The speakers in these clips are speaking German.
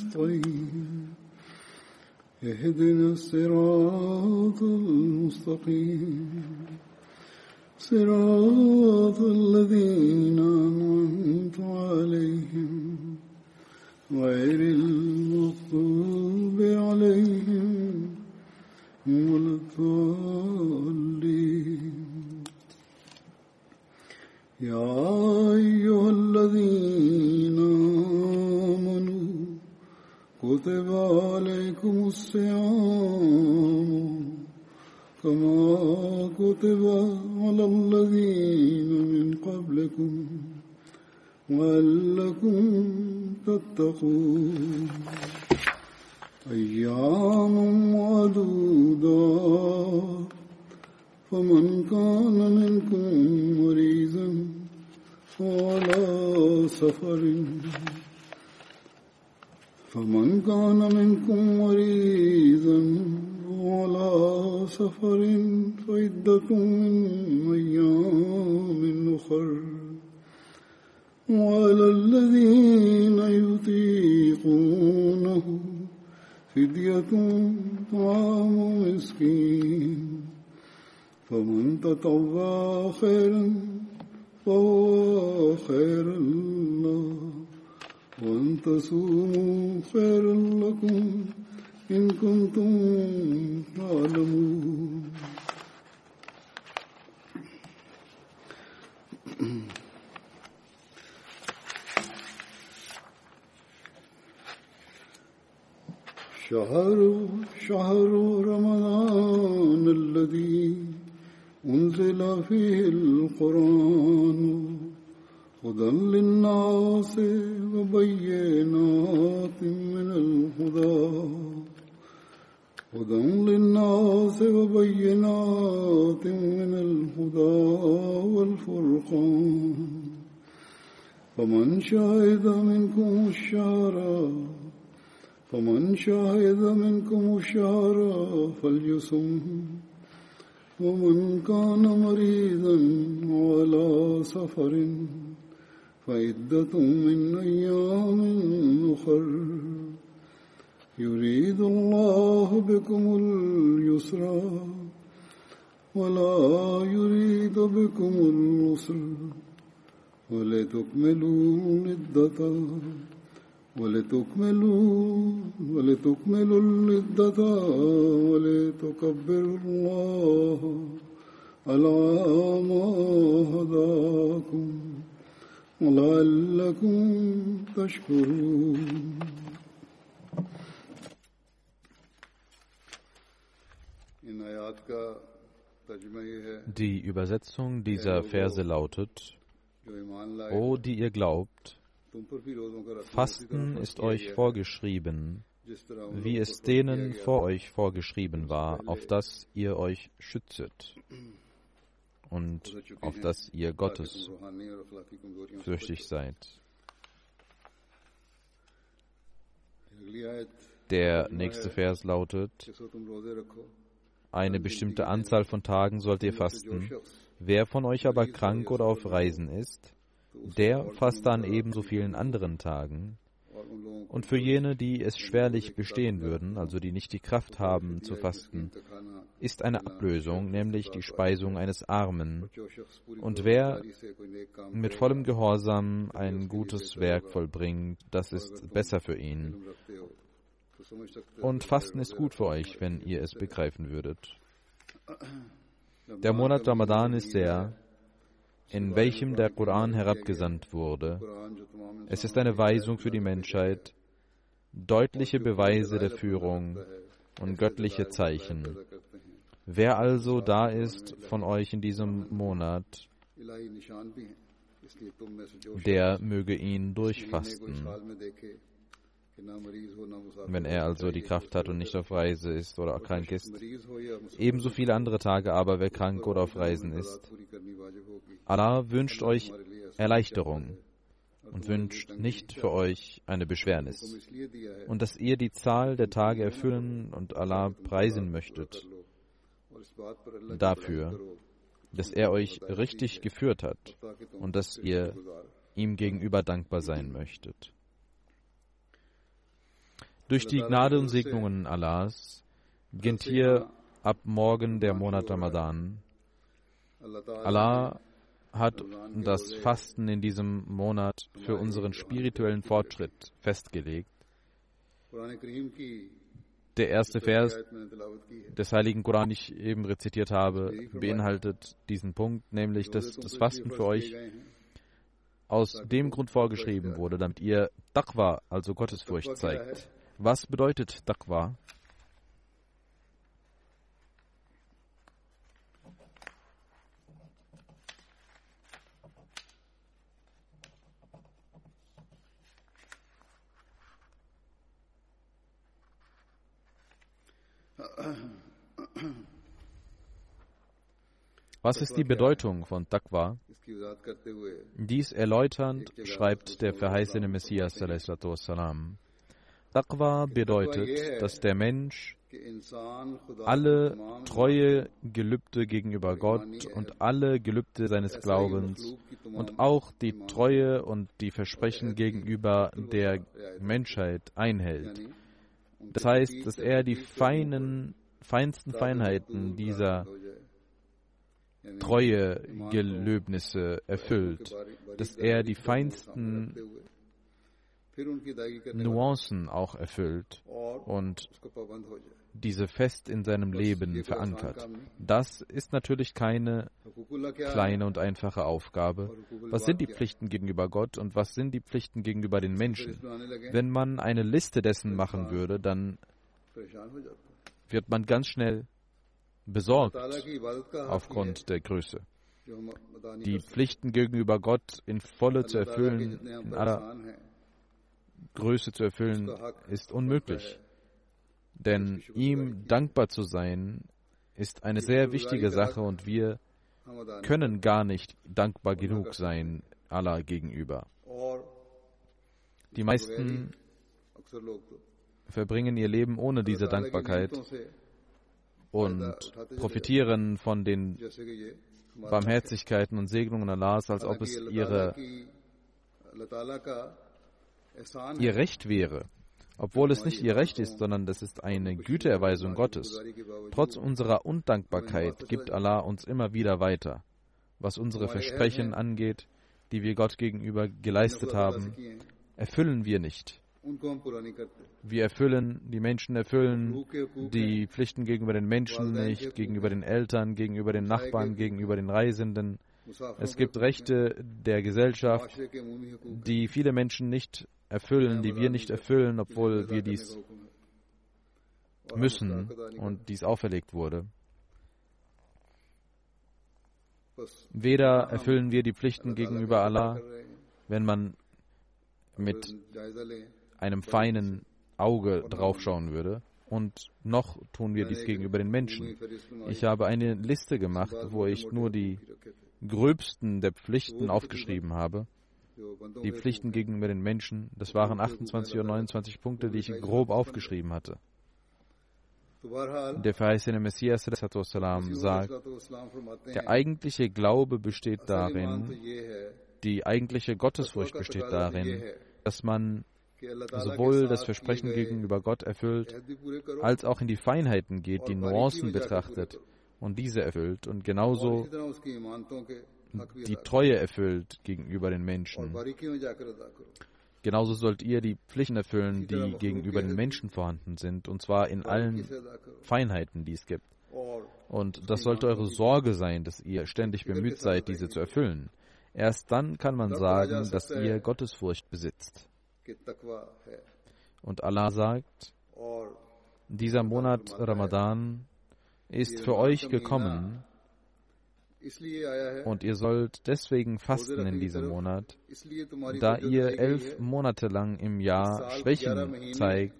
نستعين اهدنا الصراط المستقيم. صراط الذين أنعمت عليهم. غير المغضوب عليهم ولا الضالين. يا أيها الذين كتب عليكم الصيام كما كتب على الذين من قبلكم وألكم تتقون أيام معدودات فمن كان منكم مريضا وعلى سفر فمن كان منكم مريضا وعلى سفر فعدة من أيام أخر. وعلى الذين يطيقونه فدية طعام مسكين. فمن تطوع خيرا فهو خير الله وأن تصوموا خيرا لكم إن كنتم تعلمون. شهر شهر رمضان الذي أنزل فيه القرآن هدى للناس وبينات من الهدى. هدى للناس وبينات من الهدى والفرقان. فمن شهد منكم الشهر فمن شهد منكم الشهر فليصم. ومن كان مريضا وعلى سفر فعدة من أيام أخر. يريد الله بكم اليسر ولا يريد بكم العسر. ولتكملوا العدة ولتكملوا ولتكملوا العدة ولتكبروا الله على ما هداكم. لعلكم تشكرون Die Übersetzung dieser Verse lautet, O die ihr glaubt, Fasten ist euch vorgeschrieben, wie es denen vor euch vorgeschrieben war, auf das ihr euch schützet und auf das ihr Gottes fürchtig seid. Der nächste Vers lautet, eine bestimmte Anzahl von Tagen sollt ihr fasten. Wer von euch aber krank oder auf Reisen ist, der fasst an ebenso vielen anderen Tagen. Und für jene, die es schwerlich bestehen würden, also die nicht die Kraft haben zu fasten, ist eine Ablösung, nämlich die Speisung eines Armen. Und wer mit vollem Gehorsam ein gutes Werk vollbringt, das ist besser für ihn. Und Fasten ist gut für euch, wenn ihr es begreifen würdet. Der Monat Ramadan ist sehr in welchem der Koran herabgesandt wurde. Es ist eine Weisung für die Menschheit, deutliche Beweise der Führung und göttliche Zeichen. Wer also da ist von euch in diesem Monat, der möge ihn durchfasten. Wenn er also die Kraft hat und nicht auf Reise ist oder krank ist. Ebenso viele andere Tage aber, wer krank oder auf Reisen ist. Allah wünscht euch Erleichterung und wünscht nicht für euch eine Beschwernis. Und dass ihr die Zahl der Tage erfüllen und Allah preisen möchtet dafür, dass er euch richtig geführt hat und dass ihr ihm gegenüber dankbar sein möchtet. Durch die Gnade und Segnungen Allahs beginnt hier ab morgen der Monat Ramadan. Allah hat das Fasten in diesem Monat für unseren spirituellen Fortschritt festgelegt. Der erste Vers des Heiligen Koran, den ich eben rezitiert habe, beinhaltet diesen Punkt, nämlich dass das Fasten für euch aus dem Grund vorgeschrieben wurde, damit ihr Taqwa, also Gottesfurcht, zeigt. Was bedeutet Taqwa? Was ist die Bedeutung von Taqwa? Dies erläuternd schreibt der verheißene Messias salam. Taqwa bedeutet, dass der Mensch alle treue Gelübde gegenüber Gott und alle Gelübde seines Glaubens und auch die Treue und die Versprechen gegenüber der Menschheit einhält. Das heißt, dass er die feinen, feinsten Feinheiten dieser treue Gelöbnisse erfüllt, dass er die feinsten Nuancen auch erfüllt und diese fest in seinem Leben verankert. Das ist natürlich keine kleine und einfache Aufgabe. Was sind die Pflichten gegenüber Gott und was sind die Pflichten gegenüber den Menschen? Wenn man eine Liste dessen machen würde, dann wird man ganz schnell besorgt aufgrund der Größe. Die Pflichten gegenüber Gott in volle zu erfüllen, in aller Größe zu erfüllen, ist unmöglich. Denn ihm dankbar zu sein, ist eine sehr wichtige Sache und wir können gar nicht dankbar genug sein Allah gegenüber. Die meisten verbringen ihr Leben ohne diese Dankbarkeit und profitieren von den Barmherzigkeiten und Segnungen Allahs, als ob es ihre ihr Recht wäre, obwohl es nicht ihr Recht ist, sondern das ist eine Güteerweisung Gottes. Trotz unserer Undankbarkeit gibt Allah uns immer wieder weiter, was unsere Versprechen angeht, die wir Gott gegenüber geleistet haben, erfüllen wir nicht. Wir erfüllen, die Menschen erfüllen die Pflichten gegenüber den Menschen nicht, gegenüber den Eltern, gegenüber den Nachbarn, gegenüber den Reisenden. Es gibt Rechte der Gesellschaft, die viele Menschen nicht erfüllen, die wir nicht erfüllen, obwohl wir dies müssen und dies auferlegt wurde. Weder erfüllen wir die Pflichten gegenüber Allah, wenn man mit einem feinen Auge draufschauen würde, und noch tun wir dies gegenüber den Menschen. Ich habe eine Liste gemacht, wo ich nur die gröbsten der Pflichten aufgeschrieben habe die Pflichten gegenüber den Menschen. Das waren 28 oder 29 Punkte, die ich grob aufgeschrieben hatte. Der verheißene Messias sagt, der eigentliche Glaube besteht darin, die eigentliche Gottesfurcht besteht darin, dass man sowohl das Versprechen gegenüber Gott erfüllt, als auch in die Feinheiten geht, die Nuancen betrachtet und diese erfüllt und genauso die Treue erfüllt gegenüber den Menschen. Genauso sollt ihr die Pflichten erfüllen, die gegenüber den Menschen vorhanden sind, und zwar in allen Feinheiten, die es gibt. Und das sollte eure Sorge sein, dass ihr ständig bemüht seid, diese zu erfüllen. Erst dann kann man sagen, dass ihr Gottesfurcht besitzt. Und Allah sagt, dieser Monat Ramadan ist für euch gekommen und ihr sollt deswegen fasten in diesem Monat, da ihr elf Monate lang im Jahr Schwächen zeigt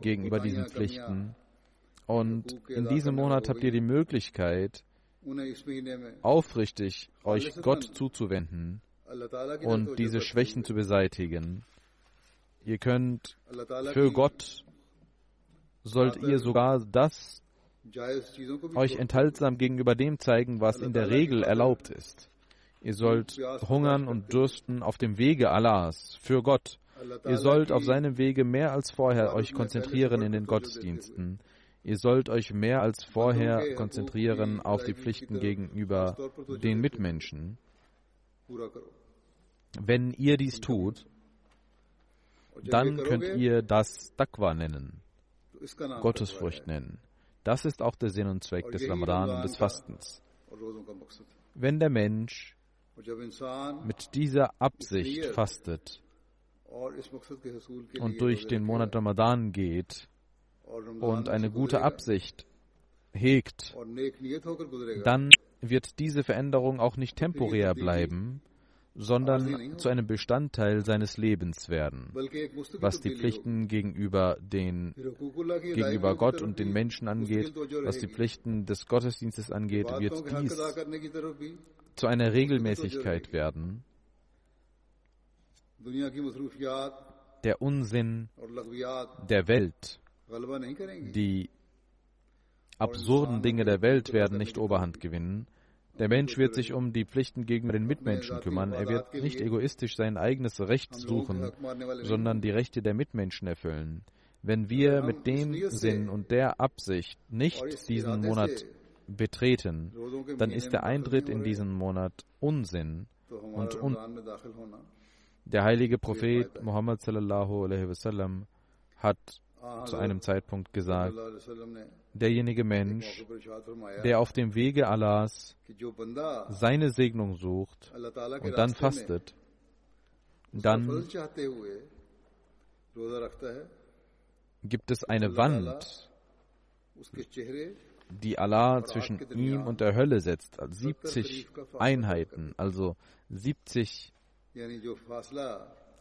gegenüber diesen Pflichten. Und in diesem Monat habt ihr die Möglichkeit, aufrichtig euch Gott zuzuwenden und diese Schwächen zu beseitigen. Ihr könnt für Gott, sollt ihr sogar das euch enthaltsam gegenüber dem zeigen, was in der Regel erlaubt ist. Ihr sollt hungern und dürsten auf dem Wege Allahs, für Gott. Ihr sollt auf seinem Wege mehr als vorher euch konzentrieren in den Gottesdiensten. Ihr sollt euch mehr als vorher konzentrieren auf die Pflichten gegenüber den Mitmenschen. Wenn ihr dies tut, dann könnt ihr das Taqwa nennen, Gottesfurcht nennen. Das ist auch der Sinn und Zweck des Ramadan und des Fastens. Wenn der Mensch mit dieser Absicht fastet und durch den Monat Ramadan geht und eine gute Absicht hegt, dann wird diese Veränderung auch nicht temporär bleiben, sondern zu einem Bestandteil seines Lebens werden. Was die Pflichten gegenüber, den, gegenüber Gott und den Menschen angeht, was die Pflichten des Gottesdienstes angeht, wird dies zu einer Regelmäßigkeit werden. Der Unsinn der Welt, die absurden Dinge der Welt werden nicht Oberhand gewinnen, der Mensch wird sich um die Pflichten gegenüber den Mitmenschen kümmern. Er wird nicht egoistisch sein eigenes Recht suchen, sondern die Rechte der Mitmenschen erfüllen. Wenn wir mit dem Sinn und der Absicht nicht diesen Monat betreten, dann ist der Eintritt in diesen Monat Unsinn und un der heilige Prophet Muhammad sallallahu alaihi wasallam hat zu einem Zeitpunkt gesagt, derjenige Mensch, der auf dem Wege Allahs seine Segnung sucht und dann fastet, dann gibt es eine Wand, die Allah zwischen ihm und der Hölle setzt, also 70 Einheiten, also 70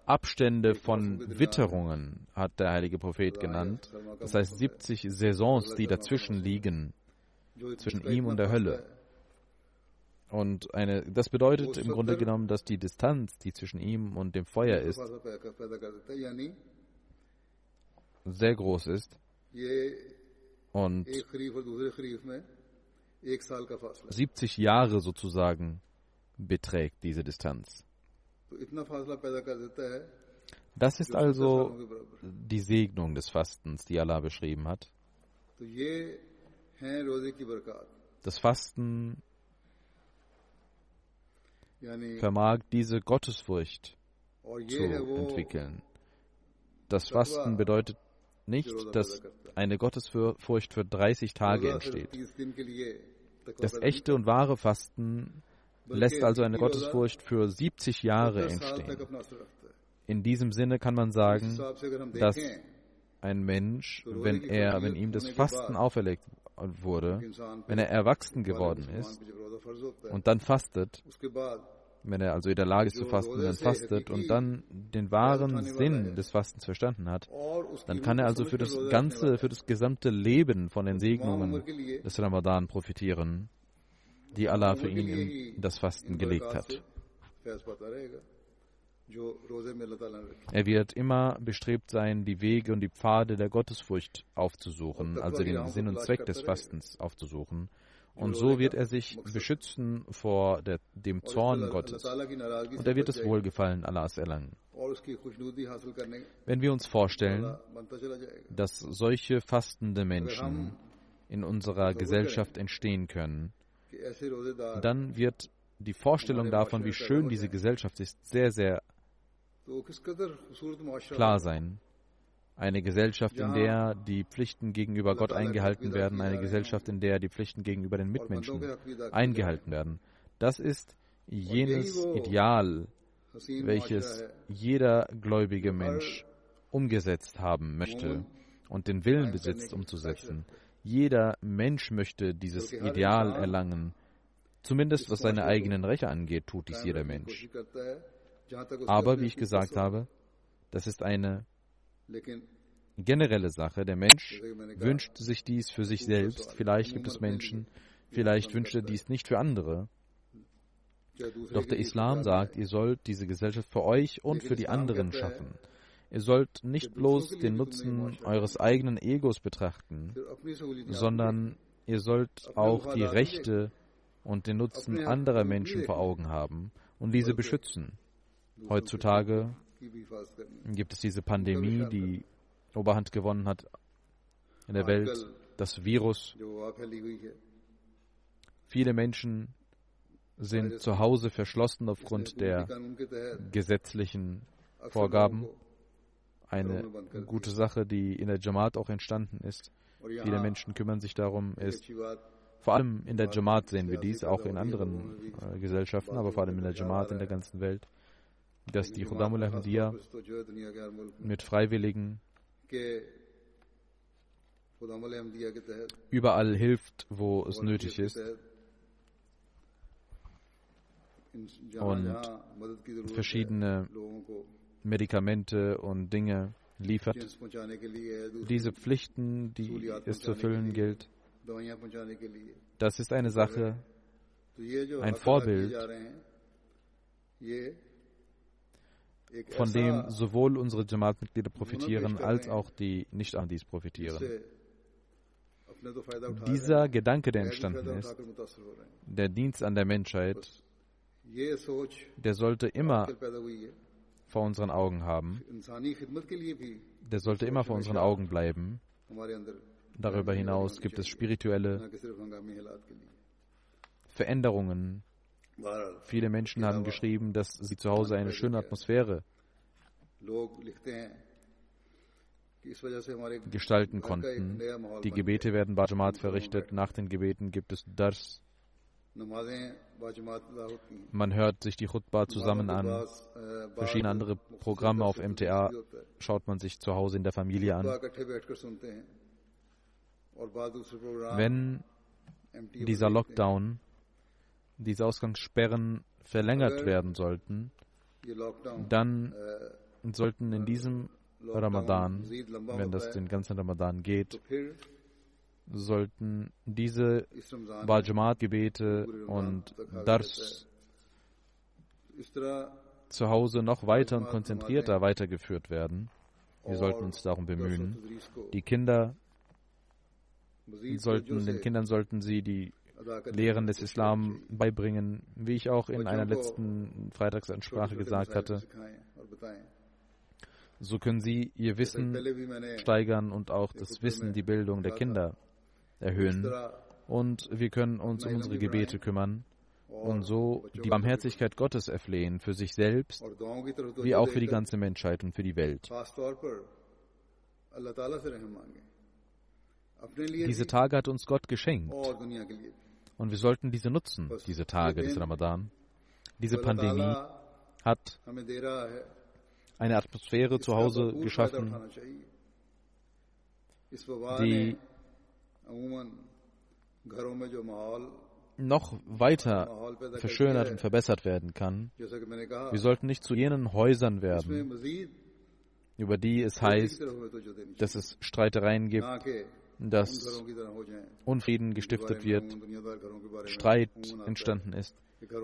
Abstände von Witterungen, hat der heilige Prophet genannt. Das heißt 70 Saisons, die dazwischen liegen, zwischen ihm und der Hölle. Und eine, das bedeutet im Grunde genommen, dass die Distanz, die zwischen ihm und dem Feuer ist, sehr groß ist. Und 70 Jahre sozusagen beträgt diese Distanz. Das ist also die Segnung des Fastens, die Allah beschrieben hat. Das Fasten vermag diese Gottesfurcht zu entwickeln. Das Fasten bedeutet nicht, dass eine Gottesfurcht für 30 Tage entsteht. Das echte und wahre Fasten lässt also eine Gottesfurcht für 70 Jahre entstehen. In diesem Sinne kann man sagen, dass ein Mensch, wenn er, wenn ihm das Fasten auferlegt wurde, wenn er erwachsen geworden ist und dann fastet, wenn er also in der Lage ist zu fasten, dann fastet und dann den wahren Sinn des Fastens verstanden hat, dann kann er also für das ganze, für das gesamte Leben von den Segnungen des Ramadan profitieren die Allah für ihn in das Fasten gelegt hat. Er wird immer bestrebt sein, die Wege und die Pfade der Gottesfurcht aufzusuchen, also den Sinn und Zweck des Fastens aufzusuchen. Und so wird er sich beschützen vor der, dem Zorn Gottes. Und er wird das Wohlgefallen Allahs erlangen. Wenn wir uns vorstellen, dass solche fastende Menschen in unserer Gesellschaft entstehen können, dann wird die Vorstellung davon, wie schön diese Gesellschaft ist, sehr, sehr klar sein. Eine Gesellschaft, in der die Pflichten gegenüber Gott eingehalten werden, eine Gesellschaft, in der die Pflichten gegenüber den Mitmenschen eingehalten werden. Das ist jenes Ideal, welches jeder gläubige Mensch umgesetzt haben möchte und den Willen besitzt, umzusetzen. Jeder Mensch möchte dieses Ideal erlangen. Zumindest was seine eigenen Rechte angeht, tut dies jeder Mensch. Aber wie ich gesagt habe, das ist eine generelle Sache. Der Mensch wünscht sich dies für sich selbst. Vielleicht gibt es Menschen, vielleicht wünscht er dies nicht für andere. Doch der Islam sagt, ihr sollt diese Gesellschaft für euch und für die anderen schaffen. Ihr sollt nicht bloß den Nutzen eures eigenen Egos betrachten, sondern ihr sollt auch die Rechte und den Nutzen anderer Menschen vor Augen haben und diese beschützen. Heutzutage gibt es diese Pandemie, die Oberhand gewonnen hat in der Welt, das Virus. Viele Menschen sind zu Hause verschlossen aufgrund der gesetzlichen Vorgaben. Eine gute Sache, die in der Jamaat auch entstanden ist. Viele Menschen kümmern sich darum, ist vor allem in der Jamaat sehen wir dies, auch in anderen äh, Gesellschaften, aber vor allem in der Jamaat in der ganzen Welt, dass die Khudamul Ahmadiyya mit Freiwilligen überall hilft, wo es nötig ist und verschiedene Medikamente und Dinge liefert. Diese Pflichten, die es zu erfüllen gilt, das ist eine Sache, ein Vorbild, von dem sowohl unsere Jamaat-Mitglieder profitieren, als auch die Nicht-Ahmadis profitieren. Dieser Gedanke, der entstanden ist, der Dienst an der Menschheit, der sollte immer vor unseren Augen haben. Der sollte immer vor unseren Augen bleiben. Darüber hinaus gibt es spirituelle Veränderungen. Viele Menschen haben geschrieben, dass sie zu Hause eine schöne Atmosphäre gestalten konnten. Die Gebete werden Bajamat verrichtet. Nach den Gebeten gibt es Dars. Man hört sich die Khutbah zusammen an. Verschiedene andere Programme auf MTA schaut man sich zu Hause in der Familie an. Wenn dieser Lockdown, diese Ausgangssperren verlängert werden sollten, dann sollten in diesem Ramadan, wenn das den ganzen Ramadan geht, sollten diese Bajamat-Gebete und Dars zu Hause noch weiter und konzentrierter weitergeführt werden. Wir sollten uns darum bemühen. Die Kinder sollten, den Kindern sollten sie die Lehren des Islam beibringen, wie ich auch in einer letzten Freitagsansprache gesagt hatte. So können sie ihr Wissen steigern und auch das Wissen, die Bildung der Kinder erhöhen. Und wir können uns um unsere Gebete kümmern und so die Barmherzigkeit Gottes erflehen für sich selbst, wie auch für die ganze Menschheit und für die Welt. Diese Tage hat uns Gott geschenkt. Und wir sollten diese nutzen, diese Tage des Ramadan. Diese Pandemie hat eine Atmosphäre zu Hause geschaffen, die noch weiter verschönert und verbessert werden kann. Wir sollten nicht zu jenen Häusern werden, über die es heißt, dass es Streitereien gibt, dass Unfrieden gestiftet wird, Streit entstanden ist,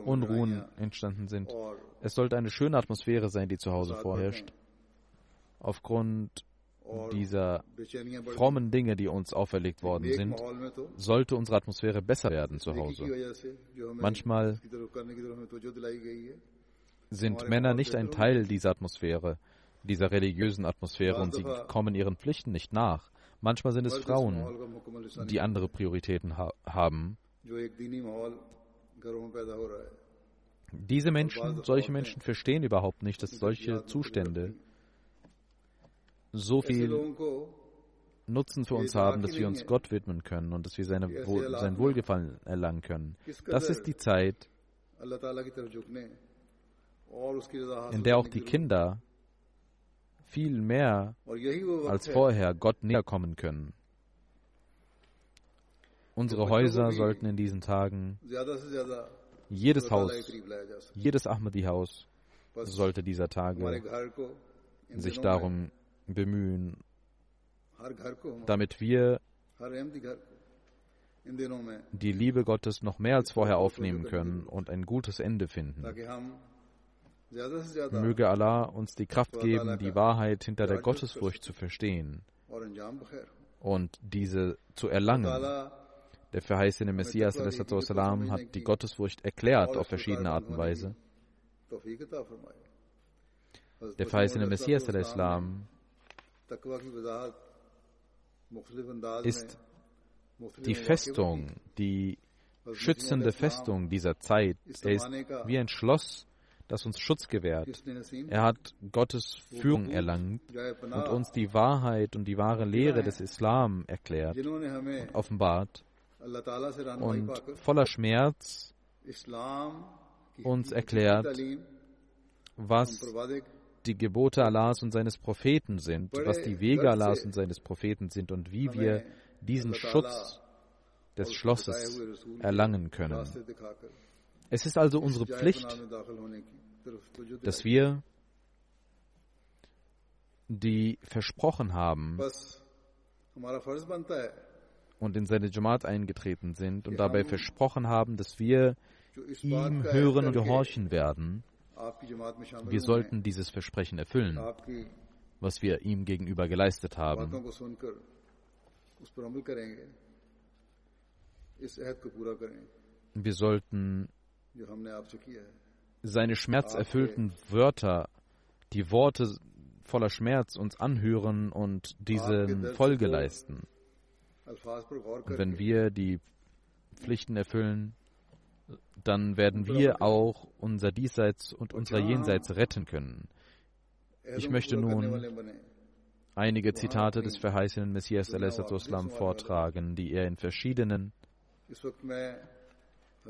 Unruhen entstanden sind. Es sollte eine schöne Atmosphäre sein, die zu Hause vorherrscht. Aufgrund dieser frommen Dinge, die uns auferlegt worden sind, sollte unsere Atmosphäre besser werden zu Hause. Manchmal sind Männer nicht ein Teil dieser Atmosphäre, dieser religiösen Atmosphäre und sie kommen ihren Pflichten nicht nach. Manchmal sind es Frauen, die andere Prioritäten ha haben. Diese Menschen, solche Menschen verstehen überhaupt nicht, dass solche Zustände so viel Nutzen für uns haben, dass wir uns Gott widmen können und dass wir seine, sein Wohlgefallen erlangen können. Das ist die Zeit, in der auch die Kinder viel mehr als vorher Gott näher kommen können. Unsere Häuser sollten in diesen Tagen, jedes Haus, jedes Ahmadi-Haus sollte dieser Tage sich darum bemühen, damit wir die Liebe Gottes noch mehr als vorher aufnehmen können und ein gutes Ende finden. Möge Allah uns die Kraft geben, die Wahrheit hinter der Gottesfurcht zu verstehen und diese zu erlangen. Der verheißene Messias salam, hat die Gottesfurcht erklärt auf verschiedene Art und Weise. Der verheißene Messias salam, ist die Festung, die schützende Festung dieser Zeit. Er ist wie ein Schloss, das uns Schutz gewährt. Er hat Gottes Führung erlangt und uns die Wahrheit und die wahre Lehre des Islam erklärt und offenbart und voller Schmerz uns erklärt, was die Gebote Allahs und seines Propheten sind, was die Wege Allahs und seines Propheten sind und wie wir diesen Schutz des Schlosses erlangen können. Es ist also unsere Pflicht, dass wir, die versprochen haben und in seine Jamaat eingetreten sind und dabei versprochen haben, dass wir ihm hören und gehorchen werden, wir sollten dieses Versprechen erfüllen, was wir ihm gegenüber geleistet haben. Wir sollten seine schmerzerfüllten Wörter, die Worte voller Schmerz uns anhören und diese Folge leisten. Und wenn wir die Pflichten erfüllen, dann werden wir auch unser Diesseits und unser Jenseits retten können. Ich möchte nun einige Zitate des verheißenen Messias al vortragen, die er in verschiedenen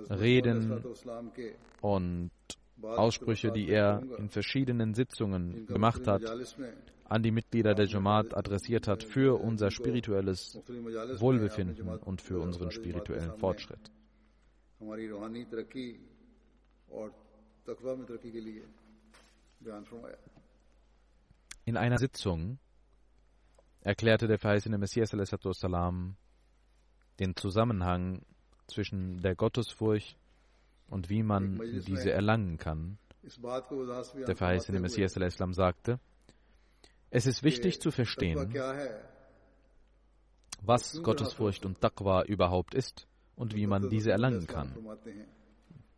Reden und Aussprüche, die er in verschiedenen Sitzungen gemacht hat, an die Mitglieder der Jamaat adressiert hat für unser spirituelles Wohlbefinden und für unseren spirituellen Fortschritt. In einer Sitzung erklärte der verheißene Messias salam den Zusammenhang zwischen der Gottesfurcht und wie man diese erlangen kann. Der verheißene Messias Islam sagte, es ist wichtig zu verstehen, was Gottesfurcht und Taqwa überhaupt ist und wie man diese erlangen kann.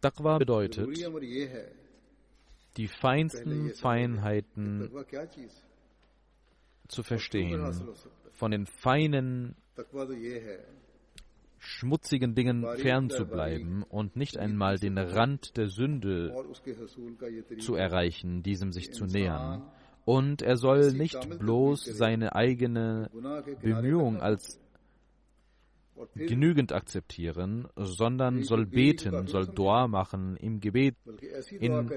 Taqwa bedeutet, die feinsten Feinheiten zu verstehen, von den feinen schmutzigen Dingen fernzubleiben und nicht einmal den Rand der Sünde zu erreichen, diesem sich zu nähern. Und er soll nicht bloß seine eigene Bemühung als genügend akzeptieren, sondern soll beten, soll Dua machen im Gebet, in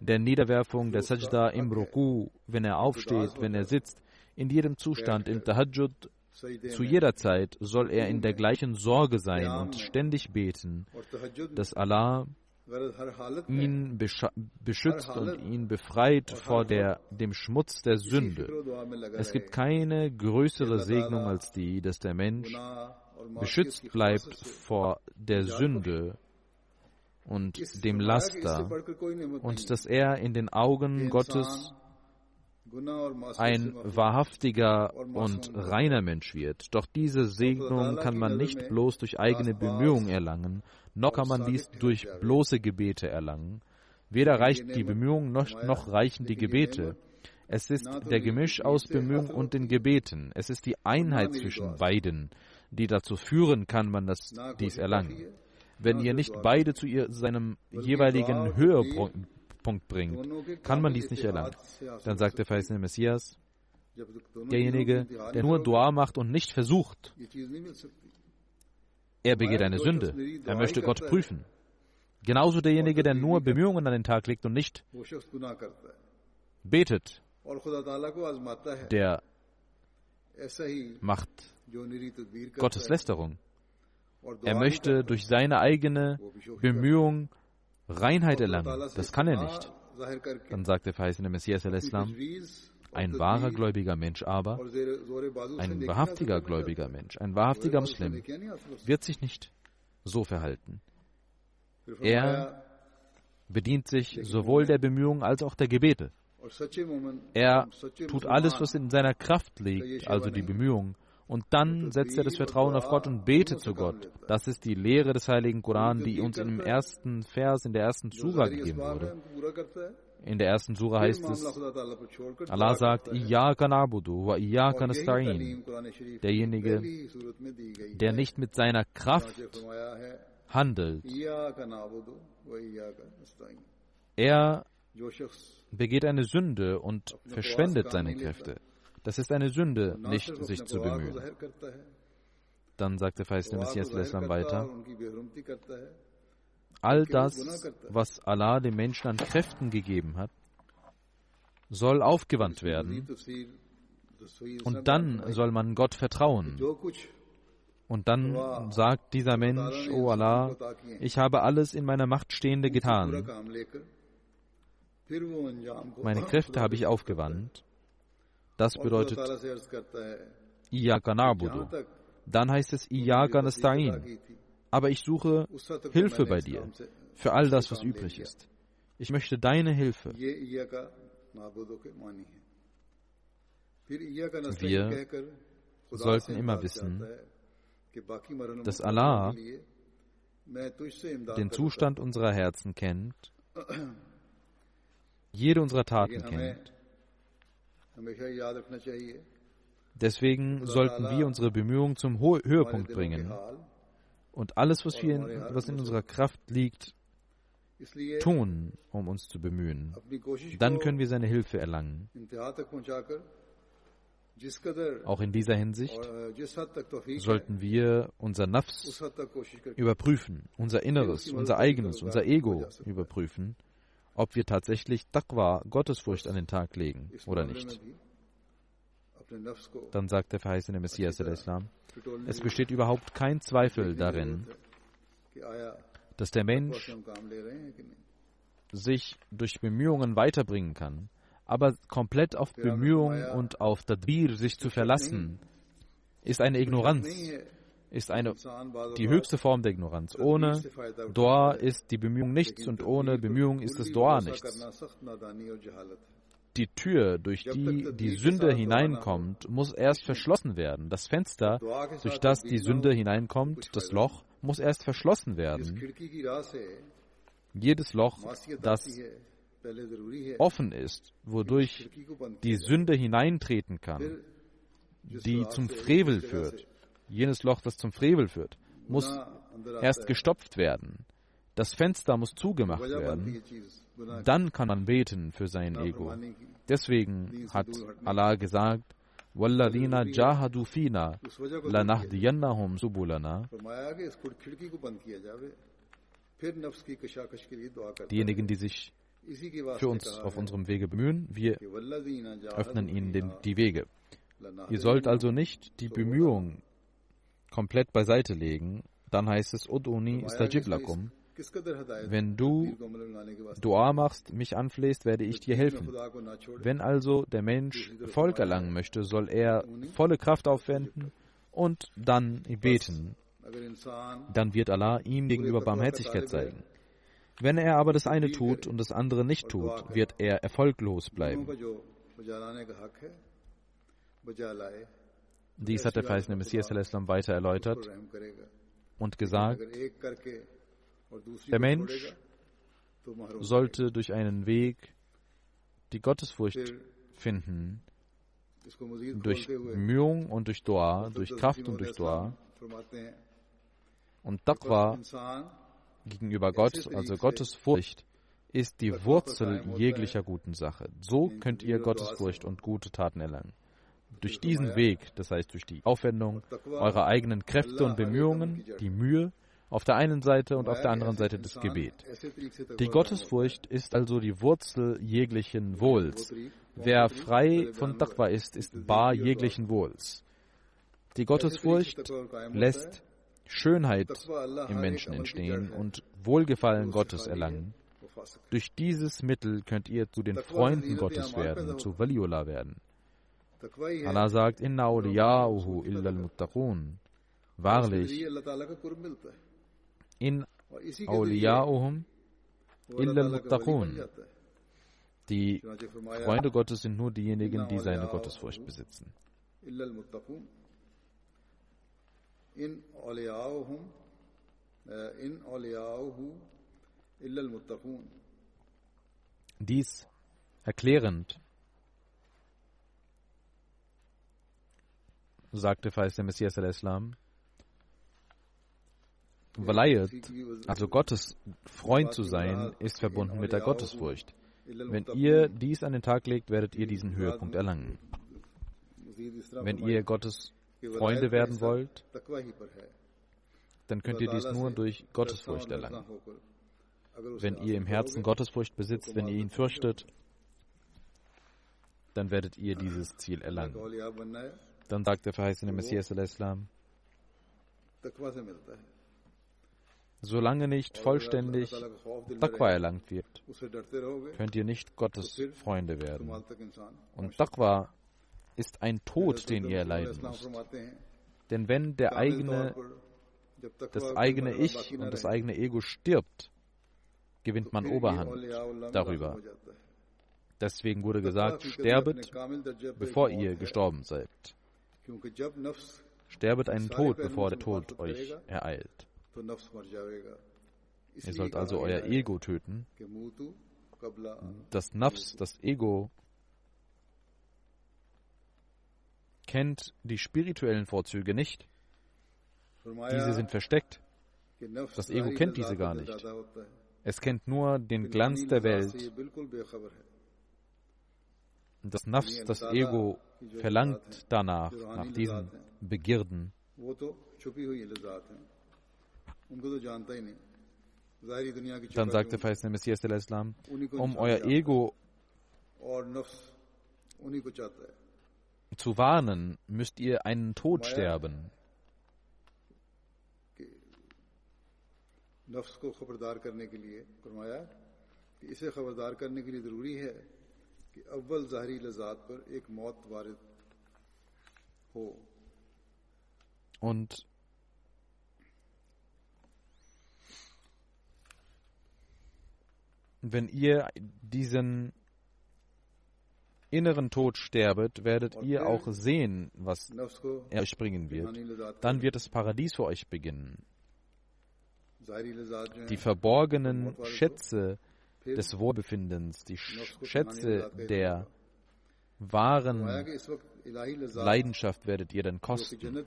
der Niederwerfung der Sajda im Ruku, wenn er aufsteht, wenn er sitzt, in jedem Zustand, im Tahajjud, zu jeder Zeit soll er in der gleichen Sorge sein und ständig beten, dass Allah ihn beschützt und ihn befreit vor der, dem Schmutz der Sünde. Es gibt keine größere Segnung als die, dass der Mensch beschützt bleibt vor der Sünde und dem Laster und dass er in den Augen Gottes ein wahrhaftiger und reiner Mensch wird. Doch diese Segnung kann man nicht bloß durch eigene Bemühungen erlangen, noch kann man dies durch bloße Gebete erlangen. Weder reicht die Bemühung noch, noch reichen die Gebete. Es ist der Gemisch aus Bemühungen und den Gebeten. Es ist die Einheit zwischen beiden, die dazu führen kann, man das, dies erlangen. Wenn ihr nicht beide zu ihr, seinem jeweiligen Höhepunkt bringt, kann man dies nicht erlangen. Dann sagt der verheißene Messias, derjenige, der nur Dua macht und nicht versucht, er begeht eine Sünde. Er möchte Gott prüfen. Genauso derjenige, der nur Bemühungen an den Tag legt und nicht betet, der macht Gottes Lästerung. Er möchte durch seine eigene Bemühung Reinheit erlangen. Das kann er nicht. Dann sagt der verheißene Messias al-Islam, ein wahrer gläubiger Mensch aber, ein wahrhaftiger gläubiger Mensch, ein wahrhaftiger Muslim, wird sich nicht so verhalten. Er bedient sich sowohl der Bemühungen als auch der Gebete. Er tut alles, was in seiner Kraft liegt, also die Bemühungen, und dann setzt er das Vertrauen auf Gott und betet zu Gott. Das ist die Lehre des Heiligen Koran, die uns im ersten Vers, in der ersten Sura gegeben wurde. In der ersten Sura heißt es, Allah sagt, Iyaka na'budu wa iyaka nasta'in. Derjenige, der nicht mit seiner Kraft handelt, er begeht eine Sünde und verschwendet seine Kräfte. Das ist eine Sünde, nicht sich zu bemühen. Dann sagt der verheißene Messias Islam weiter, all das, was Allah dem Menschen an Kräften gegeben hat, soll aufgewandt werden. und dann soll man Gott vertrauen. Und dann sagt dieser Mensch, O oh Allah, ich habe alles in meiner Macht Stehende getan. Meine Kräfte habe ich aufgewandt. Das bedeutet Iyaka na'budu. Dann heißt es Iyaka nasta'in. Aber ich suche Hilfe bei dir für all das, was übrig ist. Ich möchte deine Hilfe. Wir sollten immer wissen, dass Allah den Zustand unserer Herzen kennt, jede unserer Taten kennt. Deswegen sollten wir unsere Bemühungen zum Höhepunkt bringen. Und alles, was, wir in, was in unserer Kraft liegt, tun, um uns zu bemühen. Dann können wir seine Hilfe erlangen. Auch in dieser Hinsicht sollten wir unser Nafs überprüfen, unser Inneres, unser eigenes, unser Ego überprüfen, ob wir tatsächlich Taqwa, Gottesfurcht an den Tag legen oder nicht. Dann sagt der verheißene Messias der Islam, es besteht überhaupt kein Zweifel darin, dass der Mensch sich durch Bemühungen weiterbringen kann, aber komplett auf Bemühungen und auf Tadbir sich zu verlassen, ist eine Ignoranz, ist eine, die höchste Form der Ignoranz. Ohne Dua ist die Bemühung nichts und ohne Bemühung ist das Dua nichts. Die Tür, durch die die Sünde hineinkommt, muss erst verschlossen werden. Das Fenster, durch das die Sünde hineinkommt, das Loch, muss erst verschlossen werden. Jedes Loch, das offen ist, wodurch die Sünde hineintreten kann, die zum Frevel führt, Jenes Loch, das zum Frevel führt, muss erst gestopft werden. Das Fenster muss zugemacht werden. Dann kann man beten für sein Ego. Deswegen hat Allah gesagt, Walladina jahadu lanahdiyannahum subulana. Diejenigen, die sich für uns auf unserem Wege bemühen, wir öffnen ihnen den, die Wege. Ihr sollt also nicht die Bemühungen komplett beiseite legen. Dann heißt es, Uduni istajib lakum. Wenn du Dua machst, mich anflehst, werde ich dir helfen. Wenn also der Mensch Volk erlangen möchte, soll er volle Kraft aufwenden und dann beten. Dann wird Allah ihm gegenüber Barmherzigkeit zeigen. Wenn er aber das eine tut und das andere nicht tut, wird er erfolglos bleiben. Dies hat der verheißene Messias weiter erläutert und gesagt, der Mensch sollte durch einen Weg die Gottesfurcht finden, durch Bemühung und durch Dua, durch Kraft und durch Dua. Und Taqwa gegenüber Gott, also Gottesfurcht, ist die Wurzel jeglicher guten Sache. So könnt ihr Gottesfurcht und gute Taten erlangen. Durch diesen Weg, das heißt durch die Aufwendung eurer eigenen Kräfte und Bemühungen, die Mühe, auf der einen Seite und auf der anderen Seite das Gebet. Die Gottesfurcht ist also die Wurzel jeglichen Wohls. Wer frei von Taqwa ist, ist bar jeglichen Wohls. Die Gottesfurcht lässt Schönheit im Menschen entstehen und Wohlgefallen Gottes erlangen. Durch dieses Mittel könnt ihr zu den Freunden Gottes werden, zu Waliullah werden. Allah sagt, Inna awliya'uhu illa al-muttaqun. Wahrlich, in awliya'uhum illa al-muttaqun. Die Freunde Gottes sind nur diejenigen, die seine Gottesfurcht besitzen. In awliya'uhum in awliya'uhu illa al-muttaqun. Dies erklärend sagte falls der Messias al-Islam, Walayat, also Gottes Freund zu sein, ist verbunden mit der Gottesfurcht. Wenn ihr dies an den Tag legt, werdet ihr diesen Höhepunkt erlangen. Wenn ihr Gottes Freunde werden wollt, dann könnt ihr dies nur durch Gottesfurcht erlangen. Wenn ihr im Herzen Gottesfurcht besitzt, wenn ihr ihn fürchtet, dann werdet ihr dieses Ziel erlangen. Dann sagt der verheißene Messias al-Islam, solange nicht vollständig Taqwa erlangt wird, könnt ihr nicht Gottes Freunde werden. Und Taqwa ist ein Tod, den ihr erleiden müsst. Denn wenn der eigene, das eigene Ich und das eigene Ego stirbt, gewinnt man Oberhand darüber. Deswegen wurde gesagt, sterbet, bevor ihr gestorben seid. Sterbet einen Tod, bevor der Tod euch ereilt. Ihr sollt also euer Ego töten. Das Nafs, das Ego, kennt die spirituellen Vorzüge nicht. Diese sind versteckt. Das Ego kennt diese gar nicht. Es kennt nur den Glanz der Welt. Das Nafs, das Ego, verlangt danach, nach diesen Begierden. Dann sagte Feistner Messias der Islam, um euer Ego zu warnen, müsst ihr einen Tod sterben. نفس کو خبردار کرنے کے لیے فرمایا کہ اسے خبردار کرنے کے لیے ضروری ہے اول ظاہری لذات پر ایک موت وارد ہو Und wenn ihr diesen inneren Tod sterbet, werdet ihr auch sehen, was er euch bringen wird. Dann wird das Paradies für euch beginnen. Die verborgenen Schätze des Wohlbefindens, die Schätze der wahren Leidenschaft werdet ihr dann kosten.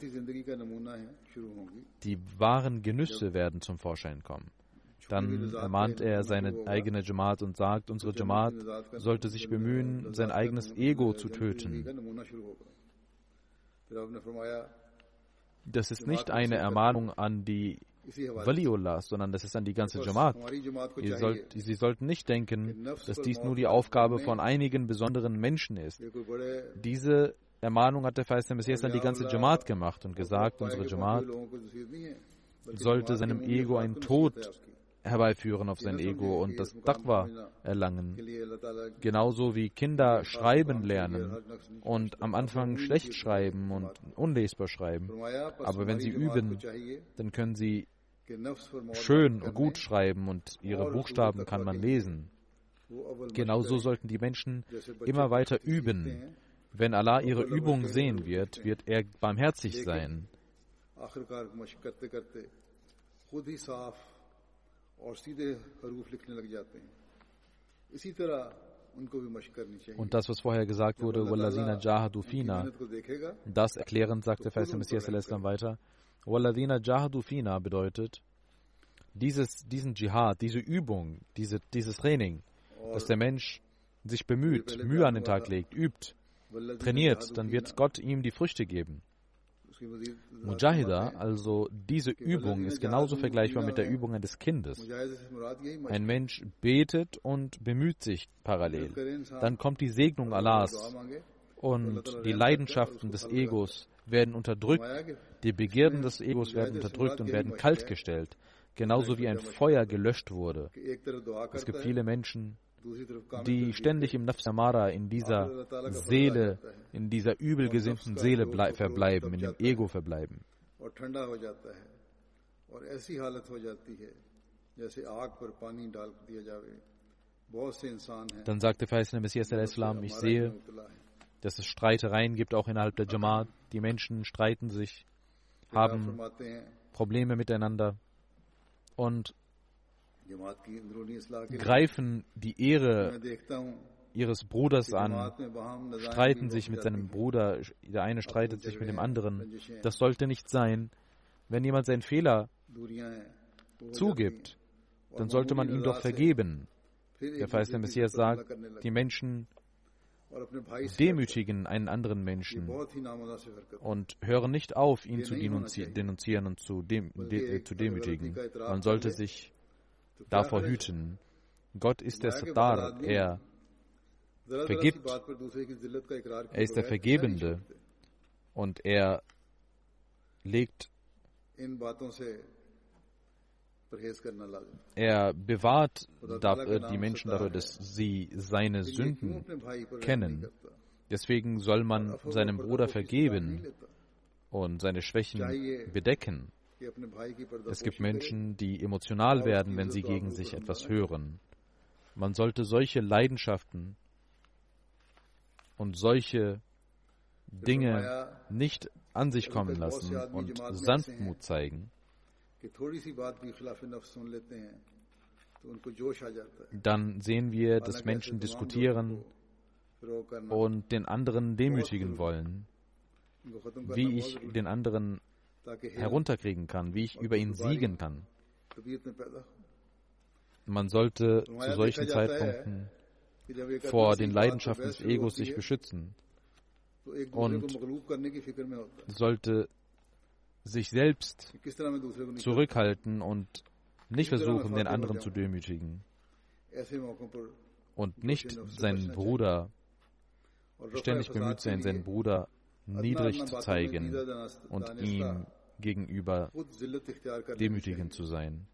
Die wahren Genüsse werden zum Vorschein kommen. Dann ermahnt er seine eigene Jamaat und sagt, unsere Jamaat sollte sich bemühen, sein eigenes Ego zu töten. Das ist nicht eine Ermahnung an die Waliullah, sondern das ist an die ganze Jamaat. Sollt, sie sollten nicht denken, dass dies nur die Aufgabe von einigen besonderen Menschen ist. Diese Ermahnung hat der Feist Messias an die ganze Jamaat gemacht und gesagt, unsere Jamaat sollte seinem Ego einen Tod herbeiführen auf sein Ego und das Taqwa erlangen. Genauso wie Kinder schreiben lernen und am Anfang schlecht schreiben und unlesbar schreiben. Aber wenn sie üben, dann können sie schön und gut schreiben und ihre Buchstaben kann man lesen. Genauso sollten die Menschen immer weiter üben. Wenn Allah ihre Übung sehen wird, wird er barmherzig sein. Und das, was vorher gesagt wurde, Walladina Jahadu Fina, das erklärend sagte Faisal Messias weiter, Walladina Jahadu Fina bedeutet, dieses, diesen Dschihad, diese Übung, diese, dieses Training, dass der Mensch sich bemüht, Mühe an den Tag legt, übt, trainiert, dann wird Gott ihm die Früchte geben. Mujahida, also diese Übung, ist genauso vergleichbar mit der Übung eines Kindes. Ein Mensch betet und bemüht sich parallel. Dann kommt die Segnung Allahs und die Leidenschaften des Egos werden unterdrückt, die Begierden des Egos werden unterdrückt und werden kaltgestellt, genauso wie ein Feuer gelöscht wurde. Es gibt viele Menschen, die ständig im Nafs Amara, in dieser Seele, in dieser übelgesinnten Seele verbleiben, in dem Ego verbleiben. Dann sagte Faisal Messias al-Islam, ich sehe, dass es Streitereien gibt, auch innerhalb der Jamaat. Die Menschen streiten sich, haben Probleme miteinander und greifen die Ehre ihres Bruders an, streiten sich mit seinem Bruder, der eine streitet sich mit dem anderen. Das sollte nicht sein. Wenn jemand seinen Fehler zugibt, dann sollte man ihm doch vergeben. Der Feist der Messias sagt, die Menschen demütigen einen anderen Menschen und hören nicht auf, ihn zu denunzieren und zu, dem, de, zu demütigen. Man sollte sich davor hüten. Gott ist der Sattar, er vergibt, er ist der Vergebende und er legt, er bewahrt die Menschen darüber, dass sie seine Sünden kennen. Deswegen soll man seinem Bruder vergeben und seine Schwächen bedecken. Es gibt Menschen, die emotional werden, wenn sie gegen sich etwas hören. Man sollte solche Leidenschaften und solche Dinge nicht an sich kommen lassen und Sanftmut zeigen. Dann sehen wir, dass Menschen diskutieren und den anderen demütigen wollen, wie ich den anderen herunterkriegen kann, wie ich über ihn siegen kann. Man sollte zu solchen Zeitpunkten vor den Leidenschaften des Egos sich beschützen. Und sollte sich selbst zurückhalten und nicht versuchen, den anderen zu demütigen. Und nicht seinen Bruder ständig bemüht sein, seinen Bruder niedrig zu zeigen und ihm gegenüber demütigend zu sein.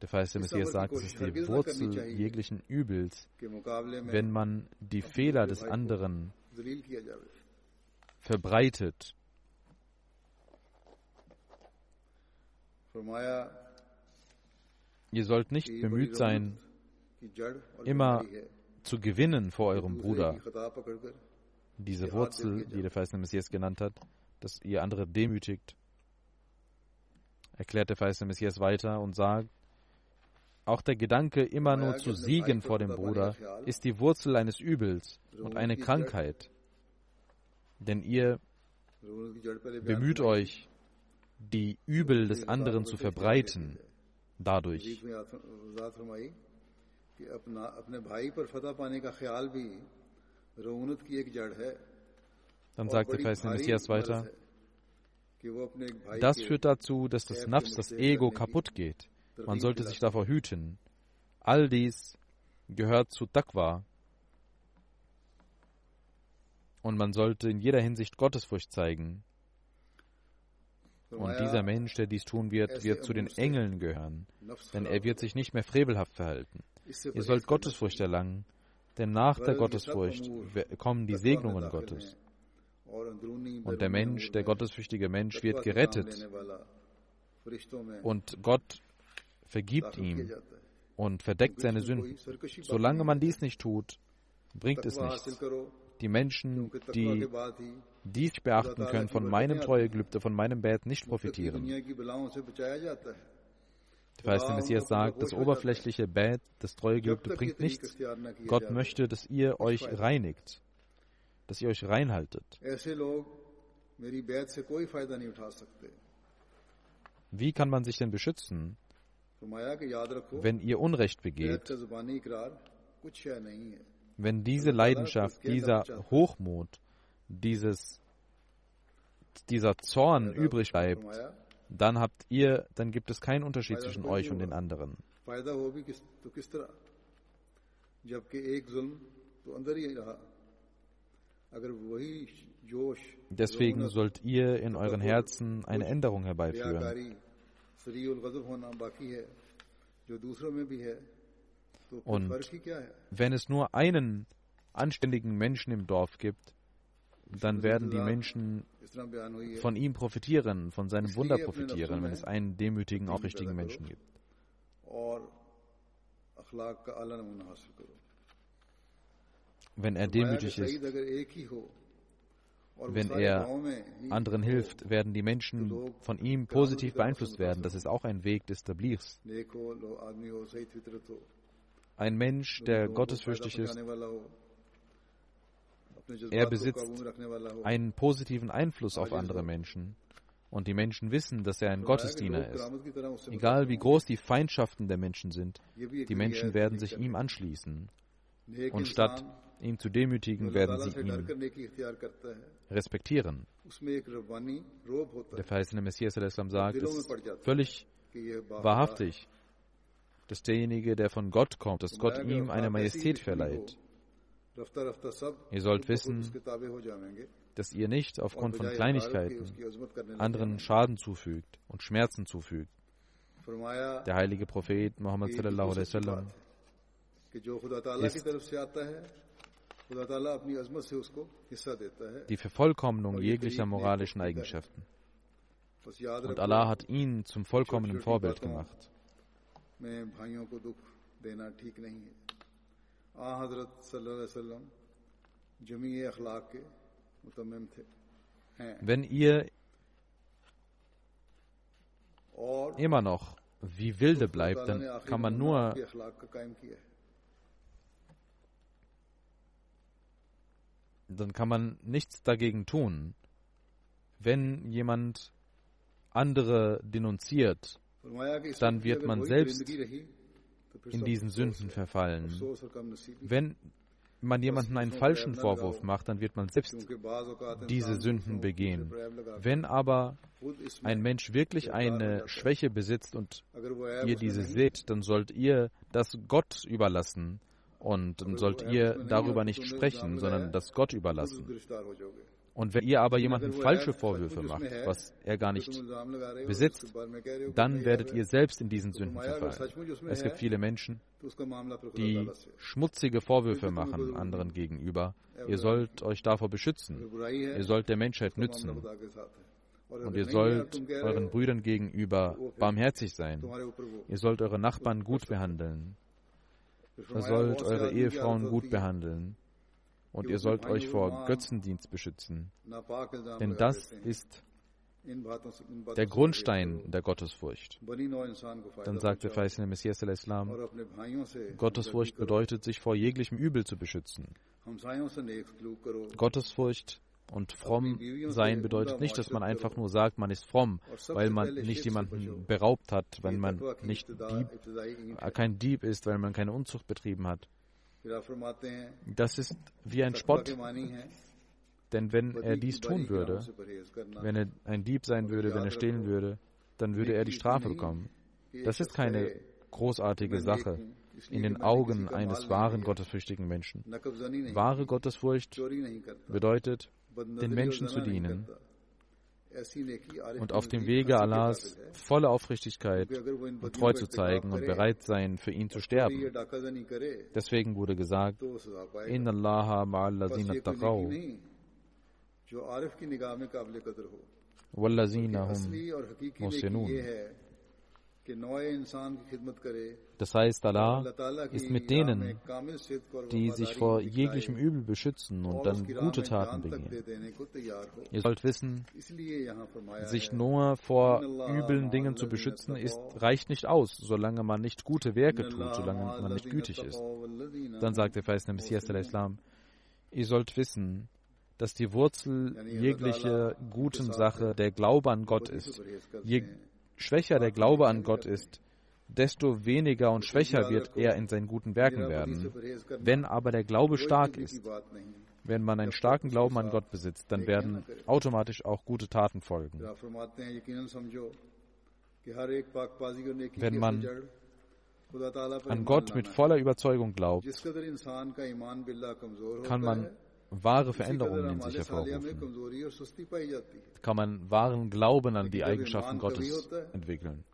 Der verheißte Messias sagt, es ist die Wurzel jeglichen Übels, wenn man die Fehler des anderen verbreitet. Ihr sollt nicht bemüht sein, immer zu gewinnen vor eurem Bruder, diese Wurzel, die der verheißene Messias genannt hat, dass ihr andere demütigt, erklärt der verheißene Messias weiter und sagt, auch der Gedanke, immer nur zu siegen vor dem Bruder, ist die Wurzel eines Übels und eine Krankheit. Denn ihr bemüht euch, die Übel des anderen zu verbreiten. dadurch. Dann sagt der verheißene Messias weiter, das führt dazu, dass das Nafs, das Ego kaputt geht. Man sollte sich davor hüten. All dies gehört zu Taqwa. Und man sollte in jeder Hinsicht Gottesfurcht zeigen. Und dieser Mensch, der dies tun wird, wird zu den Engeln gehören, denn er wird sich nicht mehr frevelhaft verhalten. Ihr sollt Gottesfurcht erlangen, denn nach der Gottesfurcht kommen die Segnungen Gottes. Und der Mensch, der gottesfürchtige Mensch, wird gerettet. Und Gott vergibt ihm und verdeckt seine Sünden. Solange man dies nicht tut, bringt es nichts. Die Menschen, die dies beachten können, von meinem Treuegelübde, von meinem Bett nicht profitieren. Der verheißene Messias sagt, das oberflächliche Bett, das Treuegelübde bringt nichts. Gott möchte, dass ihr euch reinigt, dass ihr euch reinhaltet. Wie kann man sich denn beschützen, wenn ihr Unrecht begeht? Wenn diese Leidenschaft, dieser Hochmut, dieses, dieser Zorn übrig bleibt, dann habt ihr, dann gibt es keinen Unterschied zwischen euch und den anderen. Deswegen sollt ihr in euren Herzen eine Änderung herbeiführen. Und wenn es nur einen anständigen Menschen im Dorf gibt, dann werden die Menschen von ihm profitieren, von seinem Wunder profitieren, wenn es einen demütigen, auch richtigen Menschen gibt. Wenn er demütig ist, wenn er anderen hilft, werden die Menschen von ihm positiv beeinflusst werden. Das ist auch ein Weg des Tablirs. Ein Mensch, der gottesfürchtig ist, er besitzt einen positiven Einfluss auf andere Menschen. Und die Menschen wissen, dass er ein Gottesdiener ist. Egal wie groß die Feindschaften der Menschen sind, die Menschen werden sich ihm anschließen. Und statt ihn zu demütigen, werden sie ihn respektieren. Der verheißene Messias sagt, es ist völlig wahrhaftig, dass derjenige, der von Gott kommt, dass Gott ihm eine Majestät verleiht. Ihr sollt wissen, dass ihr nicht aufgrund von Kleinigkeiten anderen Schaden zufügt und Schmerzen zufügt. Der heilige Prophet Muhammad sallallahu alaihi wasallam ist die Vervollkommnung jeglicher moralischen Eigenschaften. Und Allah hat ihn zum vollkommenen Vorbild gemacht. Wenn ihr immer noch wie Wilde bleibt, dann kann man nur dann kann man nichts dagegen tun. Wenn jemand andere denunziert, dann wird man selbst in diesen Sünden verfallen. Wenn man jemandem einen falschen Vorwurf macht, dann wird man selbst diese Sünden begehen. Wenn aber ein Mensch wirklich eine Schwäche besitzt und ihr diese seht, dann sollt ihr das Gott überlassen und dann sollt ihr darüber nicht sprechen, sondern das Gott überlassen. Und wenn ihr aber jemanden falsche Vorwürfe macht, was er gar nicht besitzt, dann werdet ihr selbst in diesen Sünden verfallen. Es gibt viele Menschen, die schmutzige Vorwürfe machen anderen gegenüber. Ihr sollt euch davor beschützen. Ihr sollt der Menschheit nützen. Und ihr sollt euren Brüdern gegenüber barmherzig sein. Ihr sollt eure Nachbarn gut behandeln. Ihr sollt eure Ehefrauen gut behandeln und ihr sollt euch vor Götzendienst beschützen. Denn das ist der Grundstein der Gottesfurcht. Dann sagt der verheißene Messias al-Islam, Gottesfurcht bedeutet, sich vor jeglichem Übel zu beschützen. Gottesfurcht und fromm sein bedeutet nicht, dass man einfach nur sagt, man ist fromm, weil man nicht jemanden beraubt hat, weil man nicht Dieb, kein Dieb ist, weil man keine Unzucht betrieben hat. Das ist wie ein Spott. Denn wenn er dies tun würde, wenn er ein Dieb sein würde, wenn er stehlen würde, dann würde er die Strafe bekommen. Das ist keine großartige Sache in den Augen eines wahren gottesfürchtigen Menschen. Wahre Gottesfurcht bedeutet, den Menschen zu dienen und auf dem Wege Allahs volle Aufrichtigkeit und treu zu zeigen und bereit sein, für ihn zu sterben. Deswegen wurde gesagt, Inna Allaha ma'allazina taqaw wallazina hum muhsinun. Das heißt, Allah ist mit denen, die sich vor jeglichem Übel beschützen und dann gute Taten begehen. Ihr sollt wissen, sich nur vor üblen Dingen zu beschützen, ist, reicht nicht aus, solange man nicht gute Werke tut, solange man nicht gütig ist. Dann sagt der verheißene Messias der Islam, ihr sollt wissen, dass die Wurzel jeglicher guten Sache der Glaube an Gott ist. Je schwächer der Glaube an Gott ist, desto weniger und schwächer wird er in seinen guten Werken werden. Wenn aber der Glaube stark ist, wenn man einen starken Glauben an Gott besitzt, dann werden automatisch auch gute Taten folgen. Wenn man an Gott mit voller Überzeugung glaubt, kann man wahre Veränderungen in sich hervorrufen. Kann man wahren Glauben an die Eigenschaften Gottes entwickeln.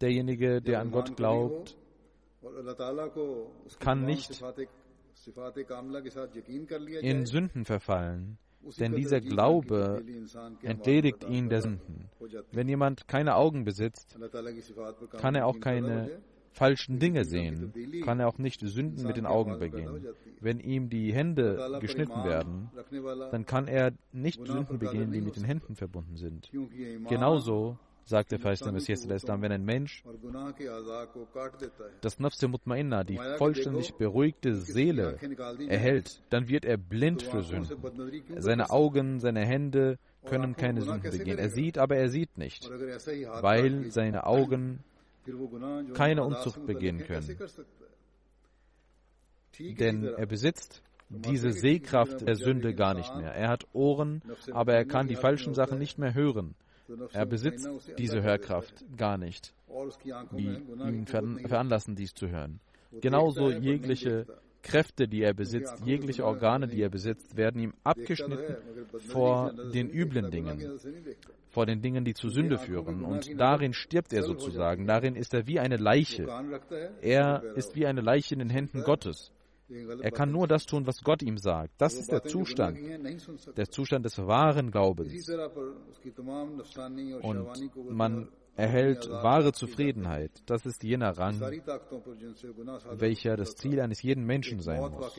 Derjenige, der an Gott glaubt, kann nicht in Sünden verfallen, denn dieser Glaube entledigt ihn der Sünden. Wenn jemand keine Augen besitzt, kann er auch keine falschen Dinge sehen, kann er auch nicht Sünden mit den Augen begehen. Wenn ihm die Hände geschnitten werden, dann kann er nicht Sünden begehen, die mit den Händen verbunden sind. Genauso sagt der verheißene Messias Islam, wenn ein Mensch das Nafs Mutmainna, die vollständig beruhigte Seele, erhält, dann wird er blind für Sünden. Seine Augen, seine Hände können keine Sünden begehen. Er sieht, aber er sieht nicht, weil seine Augen keine Unzucht begehen können. Denn er besitzt diese Sehkraft der Sünde gar nicht mehr. Er hat Ohren, aber er kann die falschen Sachen nicht mehr hören. Er besitzt diese Hörkraft gar nicht, die ihn veranlassen, dies zu hören. Genauso jegliche Kräfte, die er besitzt, jegliche Organe, die er besitzt, werden ihm abgeschnitten vor den üblen Dingen, vor den Dingen, die zu Sünde führen. Und darin stirbt er sozusagen. Darin ist er wie eine Leiche. Er ist wie eine Leiche in den Händen Gottes. Er kann nur das tun, was Gott ihm sagt. Das ist der Zustand, der Zustand des wahren Glaubens. Und man erhält wahre Zufriedenheit. Das ist jener Rang, welcher das Ziel eines jeden Menschen sein muss.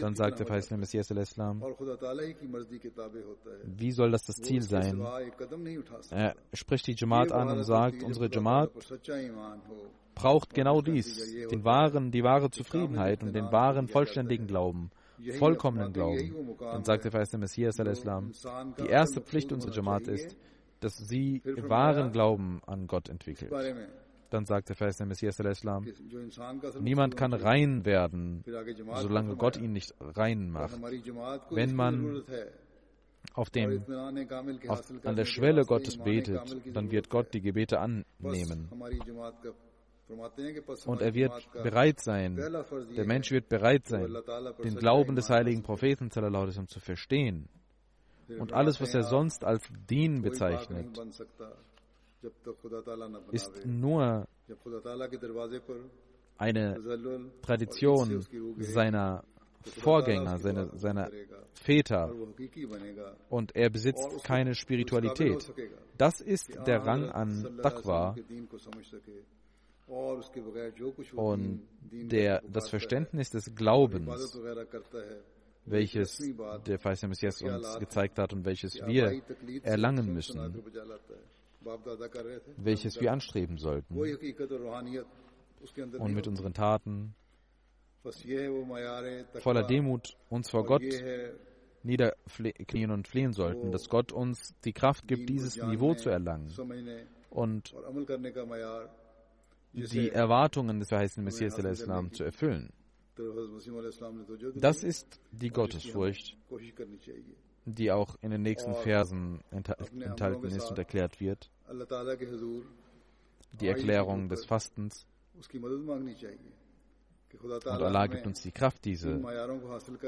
Dann sagt der verheißene Messias al-Islam, wie soll das das Ziel sein? Er spricht die Jamaat an und sagt, unsere Jamaat braucht genau dies, den wahren, die wahre Zufriedenheit und den wahren, vollständigen Glauben, vollkommenen Glauben. Dann sagt der verheißene Messias al-Islam, die erste Pflicht unserer Jamaat ist, dass sie wahren Glauben an Gott entwickelt. Dann sagt der Vers der Messias al-Islam, niemand kann rein werden, solange Gott ihn nicht rein macht. Wenn man auf dem, auf, an der Schwelle Gottes betet, dann wird Gott die Gebete annehmen. Und er wird bereit sein, der Mensch wird bereit sein, den Glauben des heiligen Propheten zu verstehen. Und alles, was er sonst als Dien bezeichnet, ist nur eine Tradition seiner Vorgänger, seiner, seiner Väter und er besitzt keine Spiritualität. Das ist der Rang an Taqwa und der, das Verständnis des Glaubens, welches der Feist Messias uns gezeigt hat und welches wir erlangen müssen welches wir anstreben sollten. Und mit unseren Taten voller Demut uns vor Gott niederknien und flehen sollten, dass Gott uns die Kraft gibt, dieses Niveau zu erlangen und die Erwartungen des verheißenen Messias zu erfüllen. Das ist die Gottesfurcht, die auch in den nächsten Versen enthalten ist und erklärt wird die Erklärung des Fastens. Und Allah gibt uns die Kraft, diese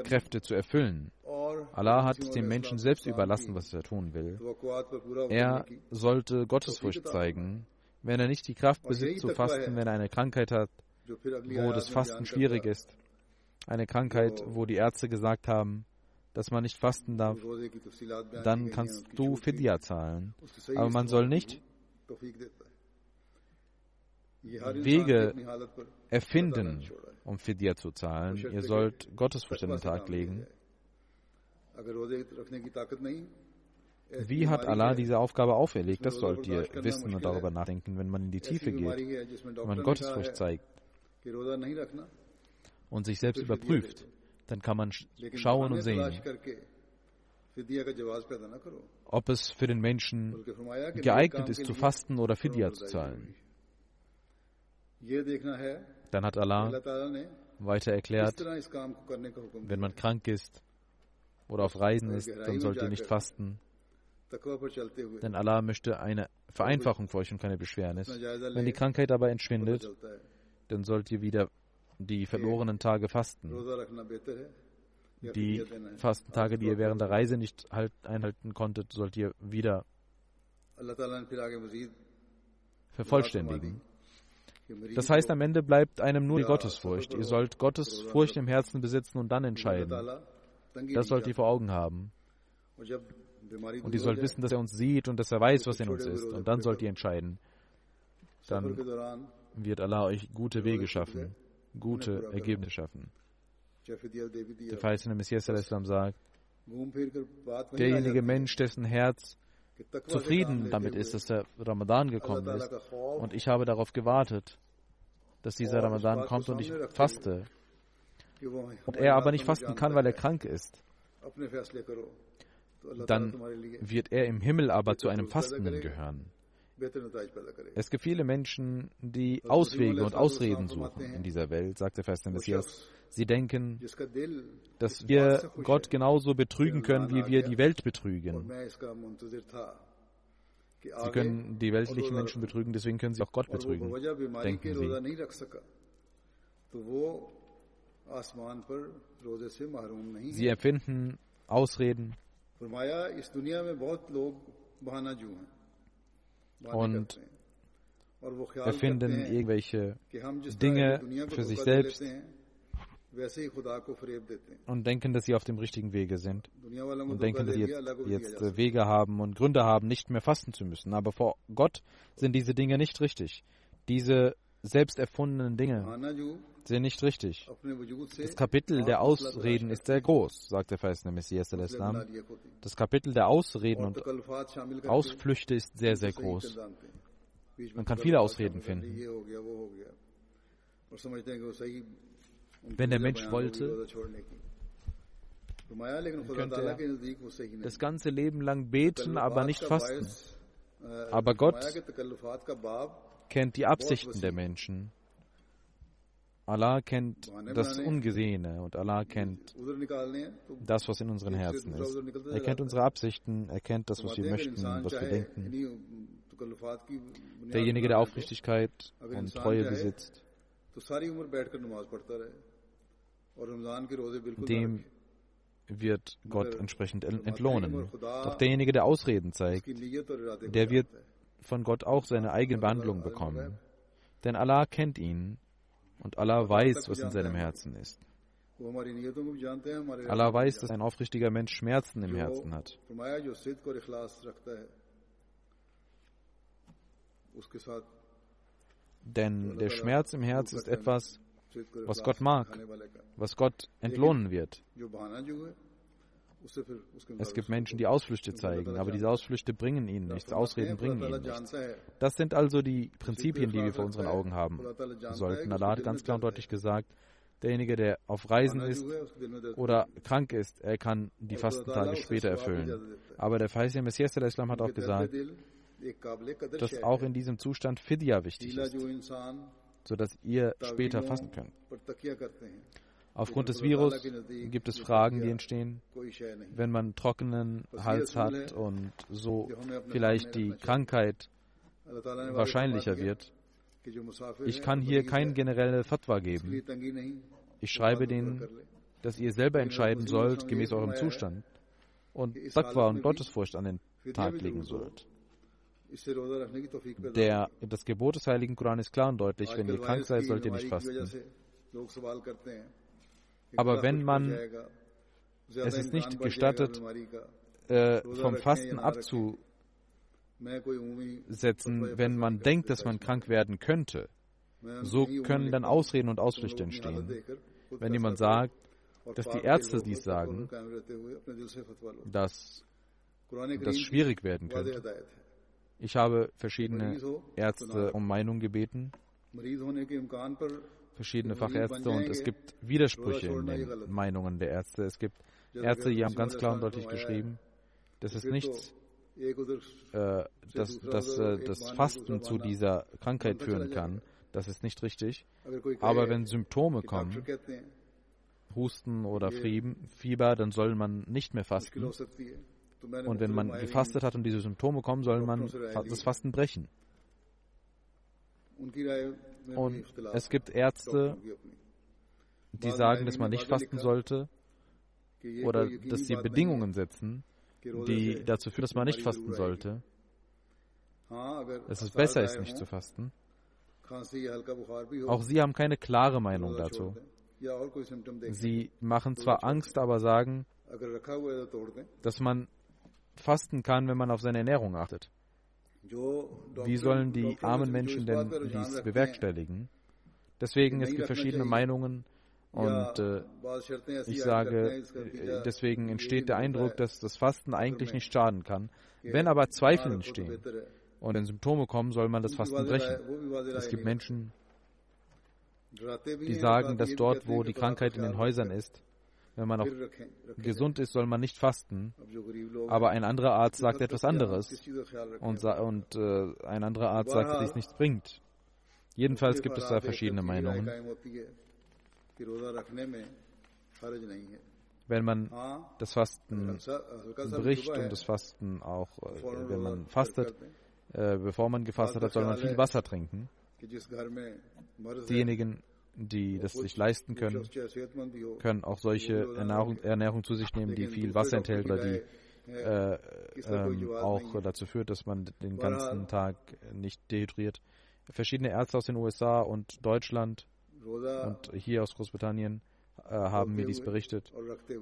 Kräfte zu erfüllen. Allah hat dem Menschen selbst überlassen, was er tun will. Er sollte Gottesfurcht zeigen. Wenn er nicht die Kraft besitzt zu fasten, wenn er eine Krankheit hat, wo das Fasten schwierig ist, eine Krankheit, wo die Ärzte gesagt haben, dass man nicht fasten darf, dann kannst du Fidya zahlen. Aber man soll nicht Wege erfinden, um Fidya zu zahlen. Ihr sollt Gottesfurcht an den Tag legen. Wie hat Allah diese Aufgabe auferlegt? Das sollt ihr wissen und darüber nachdenken, wenn man in die Tiefe geht, wenn man Gottesfurcht zeigt und sich selbst überprüft, dann kann man schauen und sehen, ob es für den Menschen geeignet ist, zu fasten oder Fidya zu zahlen. Dann hat Allah weiter erklärt, wenn man krank ist oder auf Reisen ist, dann sollt ihr nicht fasten. Denn Allah möchte eine Vereinfachung für euch und keine Beschwernis. Wenn die Krankheit aber entschwindet, dann sollt ihr wieder die verlorenen Tage fasten. Die Fastentage, die ihr während der Reise nicht halt einhalten konntet, sollt ihr wieder vervollständigen. Das heißt, am Ende bleibt einem nur die Gottesfurcht. Ihr sollt Gottesfurcht im Herzen besitzen und dann entscheiden. Das sollt ihr vor Augen haben. Und ihr sollt wissen, dass er uns sieht und dass er weiß, was in uns ist. Und dann sollt ihr entscheiden. Dann wird Allah euch gute Wege schaffen, gute Ergebnisse schaffen. Der verheißene Messias sagt, derjenige Mensch, dessen Herz zufrieden damit ist, dass der Ramadan gekommen ist und ich habe darauf gewartet, dass dieser Ramadan kommt und ich faste. und er aber nicht fasten kann, weil er krank ist, dann wird er im Himmel aber zu einem Fastenden gehören. Es gibt viele Menschen, die Auswege und Ausreden suchen in dieser Welt, sagt der der Messias. Sie denken, dass wir Gott genauso betrügen können, wie wir die Welt betrügen. Sie können die weltlichen Menschen betrügen, deswegen können sie auch Gott betrügen, denken sie. Sie erfinden Ausreden und erfinden irgendwelche Dinge für sich selbst und denken, dass sie auf dem richtigen Wege sind und denken, dass sie jetzt, jetzt Wege haben und Gründe haben, nicht mehr fasten zu müssen. Aber vor Gott sind diese Dinge nicht richtig. Diese selbst erfundenen Dinge sind nicht richtig. Das Kapitel der Ausreden ist sehr groß, sagt der verheißene Messias al-Islam. Das Kapitel der Ausreden und Ausflüchte ist sehr, sehr groß. Man kann viele Ausreden finden. Wenn der Mensch wollte, könnte er das ganze Leben lang beten, aber nicht fasten. Aber Gott kennt die Absichten der Menschen. Allah kennt das Ungesehene und Allah kennt das, was in unseren Herzen ist. Er kennt unsere Absichten, er kennt das, was wir möchten, was wir denken. Derjenige, der Aufrichtigkeit und Treue besitzt, dem wird Gott entsprechend entlohnen. Doch derjenige, der Ausreden zeigt, der wird von Gott auch seine eigene Behandlung bekommen. Denn Allah kennt ihn und Allah weiß, was in seinem Herzen ist. Allah weiß, dass ein aufrichtiger Mensch Schmerzen im Herzen hat. Denn der Schmerz im Herz ist etwas, was Gott mag, was Gott entlohnen wird. Es gibt Menschen, die Ausflüchte zeigen, aber diese Ausflüchte bringen ihnen nichts, Ausreden bringen ihnen nichts. Das sind also die Prinzipien, die wir vor unseren Augen haben sollten. Allah hat ganz klar und deutlich gesagt, derjenige, der auf Reisen ist oder krank ist, er kann die Fastentage später erfüllen. Aber der verheißene Messias der Islam hat auch gesagt, dass auch in diesem Zustand Fidya wichtig ist, sodass ihr später fasten könnt. Aufgrund des Virus gibt es Fragen, die entstehen, wenn man trockenen Hals hat und so vielleicht die Krankheit wahrscheinlicher wird. Ich kann hier kein generelles Fatwa geben. Ich schreibe denen, dass ihr selber entscheiden sollt, gemäß eurem Zustand, und Taqwa und Gottesfurcht an den Tag legen sollt. Der, das Gebot des Heiligen Koran ist klar und deutlich, wenn ihr krank seid, sollt ihr nicht fasten. Aber wenn man Es ist nicht gestattet, äh, vom Fasten abzusetzen, wenn man denkt, dass man krank werden könnte. So können dann Ausreden und Ausflüchte entstehen. Wenn jemand sagt, dass die Ärzte dies sagen, dass das schwierig werden könnte. Ich habe verschiedene Ärzte um Meinung gebeten, verschiedene Fachärzte, und es gibt Widersprüche in den Meinungen der Ärzte. Es gibt Ärzte, die haben ganz klar und deutlich geschrieben, dass es nichts, äh, dass, dass äh, das Fasten zu dieser Krankheit führen kann. Das ist nicht richtig. Aber wenn Symptome kommen, Husten oder Fieber, dann soll man nicht mehr fasten. Und wenn man gefastet hat und diese Symptome kommen, soll man das Fasten brechen. Und es gibt Ärzte, die sagen, dass man nicht fasten sollte oder dass sie Bedingungen setzen, die dazu führen, dass man nicht fasten sollte. Es ist besser, ist nicht zu fasten. Auch sie haben keine klare Meinung dazu. Sie machen zwar Angst, aber sagen, dass man fasten kann, wenn man auf seine Ernährung achtet. Wie sollen die armen Menschen denn dies bewerkstelligen? Deswegen, es gibt verschiedene Meinungen und äh, ich sage, äh, deswegen entsteht der Eindruck, dass das Fasten eigentlich nicht schaden kann. Wenn aber Zweifel entstehen und wenn Symptome kommen, soll man das Fasten brechen. Es gibt Menschen, die sagen, dass dort, wo die Krankheit in den Häusern ist, wenn man noch gesund ist, soll man nicht fasten. Aber ein anderer Arzt sagt etwas anderes. Und, und äh, ein anderer Arzt sagt, dass dies nichts bringt. Jedenfalls gibt es da verschiedene Meinungen. Wenn man das Fasten bricht und das Fasten auch, äh, wenn man fastet, äh, bevor man gefastet hat, soll man viel Wasser trinken. Diejenigen, die das sich leisten können, können auch solche Ernährung, Ernährung zu sich nehmen, die viel Wasser enthält oder die äh, ähm, auch dazu führt, dass man den ganzen Tag nicht dehydriert. Verschiedene Ärzte aus den USA und Deutschland und hier aus Großbritannien äh, haben mir dies berichtet,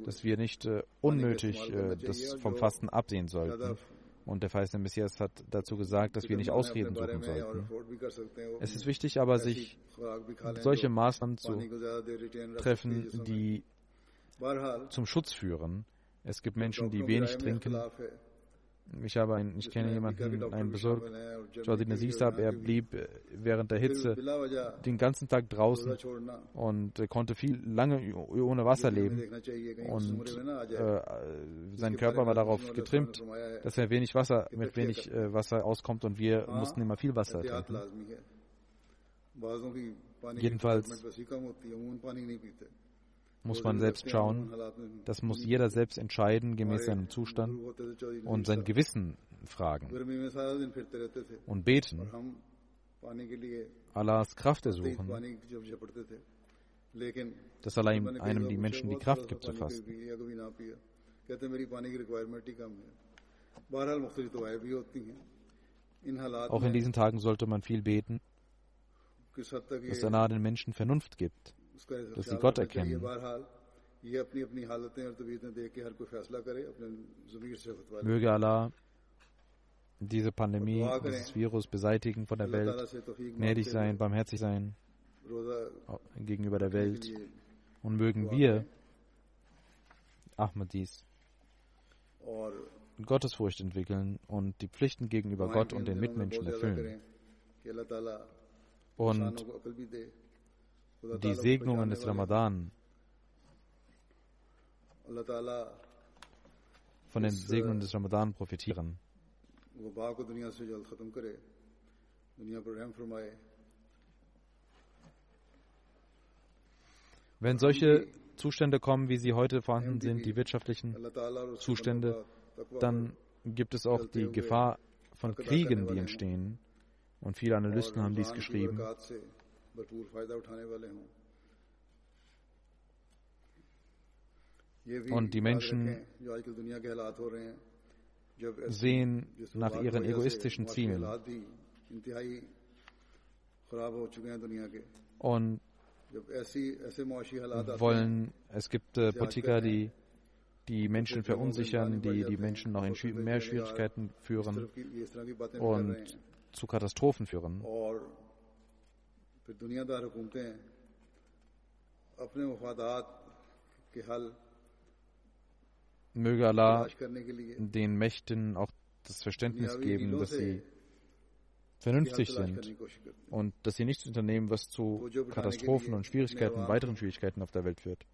dass wir nicht äh, unnötig äh, das vom Fasten absehen sollten. Und der verheißene Messias hat dazu gesagt, dass wir nicht Ausreden suchen sollten. Es ist wichtig aber, sich solche Maßnahmen zu treffen, die zum Schutz führen. Es gibt Menschen, die wenig trinken ich habe ein, ich kenne jemanden, einen Besorg, Jawadi Nazir Saab, er blieb äh, während der Hitze den ganzen Tag draußen und äh, konnte viel lange ohne Wasser leben. Und äh, sein Körper war darauf getrimmt, dass er wenig Wasser, mit wenig äh, Wasser auskommt und wir mussten immer viel Wasser trinken. Jedenfalls muss man selbst schauen. Das muss jeder selbst entscheiden, gemäß seinem Zustand und sein Gewissen fragen und beten. Allahs Kraft ersuchen, dass Allah einem die Menschen die Kraft gibt zu fasten. Auch in diesen Tagen sollte man viel beten, dass Allah den Menschen Vernunft gibt dass sie Gott erkennen. Möge Allah diese Pandemie, dieses Virus beseitigen von der Welt, gnädig sein, barmherzig sein gegenüber der Welt. Und mögen wir, Ahmadis, Gottesfurcht entwickeln und die Pflichten gegenüber Gott und den Mitmenschen erfüllen. Und die Segnungen des Ramadan, von den Segnungen des Ramadan profitieren. Wenn solche Zustände kommen, wie sie heute vorhanden sind, die wirtschaftlichen Zustände, dann gibt es auch die Gefahr von Kriegen, die entstehen. Und viele Analysten haben dies geschrieben. Und die Menschen sehen nach ihren egoistischen Zielen. Und wollen, es gibt äh, Politiker, die die Menschen verunsichern, die die Menschen noch in mehr Schwierigkeiten führen und zu Katastrophen führen. Möge Allah den Mächten auch das Verständnis geben, dass sie vernünftig sind und dass sie nichts unternehmen, was zu Katastrophen und Schwierigkeiten, weiteren Schwierigkeiten auf der Welt führt.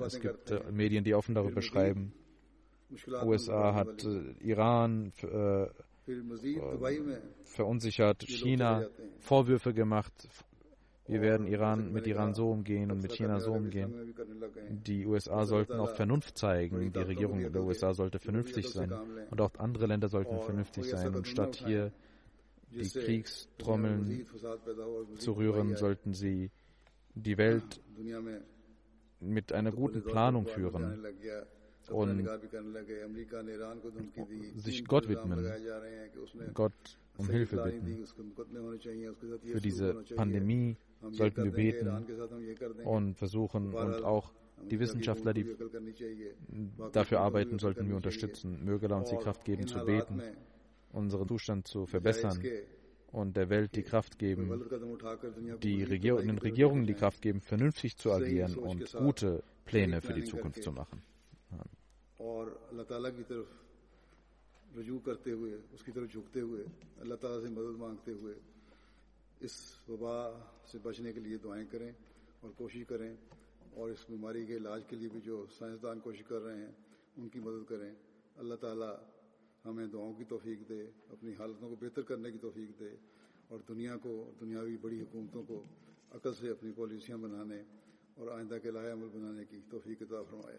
Es gibt äh, Medien, die offen darüber schreiben. USA hat äh, Iran äh, verunsichert, China Vorwürfe gemacht. Wir werden Iran mit Iran so umgehen und mit China so umgehen. Die USA sollten auch Vernunft zeigen. Die Regierung der USA sollte vernünftig sein. Und auch andere Länder sollten vernünftig sein. Und statt hier die Kriegstrommeln zu rühren, sollten sie die Welt mit einer guten Planung führen und sich Gott widmen, Gott um Hilfe bitten. Für diese Pandemie sollten wir beten und versuchen und auch die Wissenschaftler, die dafür arbeiten, sollten wir unterstützen. Möge er uns die Kraft geben zu beten, unseren Zustand zu verbessern und der Welt die Kraft geben, die Regier den Regierungen die Kraft geben, vernünftig zu agieren und gute Pläne für die Zukunft zu machen. ہاں۔ اور اللہ تعالیٰ کی طرف رجوع کرتے ہوئے، اس کی طرف جھکتے ہوئے، اللہ تعالیٰ سے مدد مانگتے ہوئے اس وبا سے بچنے کے لیے دعائیں کریں اور کوشش کریں اور اس بیماری کے علاج کے لیے بھی جو سائنسدان کوشش کر رہے ہیں، ان کی مدد کریں۔ اللہ تعالیٰ ہمیں دعاؤں کی توفیق دے، اپنی حالتوں کو بہتر کرنے کی توفیق دے اور دنیا کو، دنیاوی بڑی حکومتوں کو عقل سے اپنی پالیسیاں بنانے اور آئندہ کے لائے عمل بنانے کی توفیق عطا فرمائے۔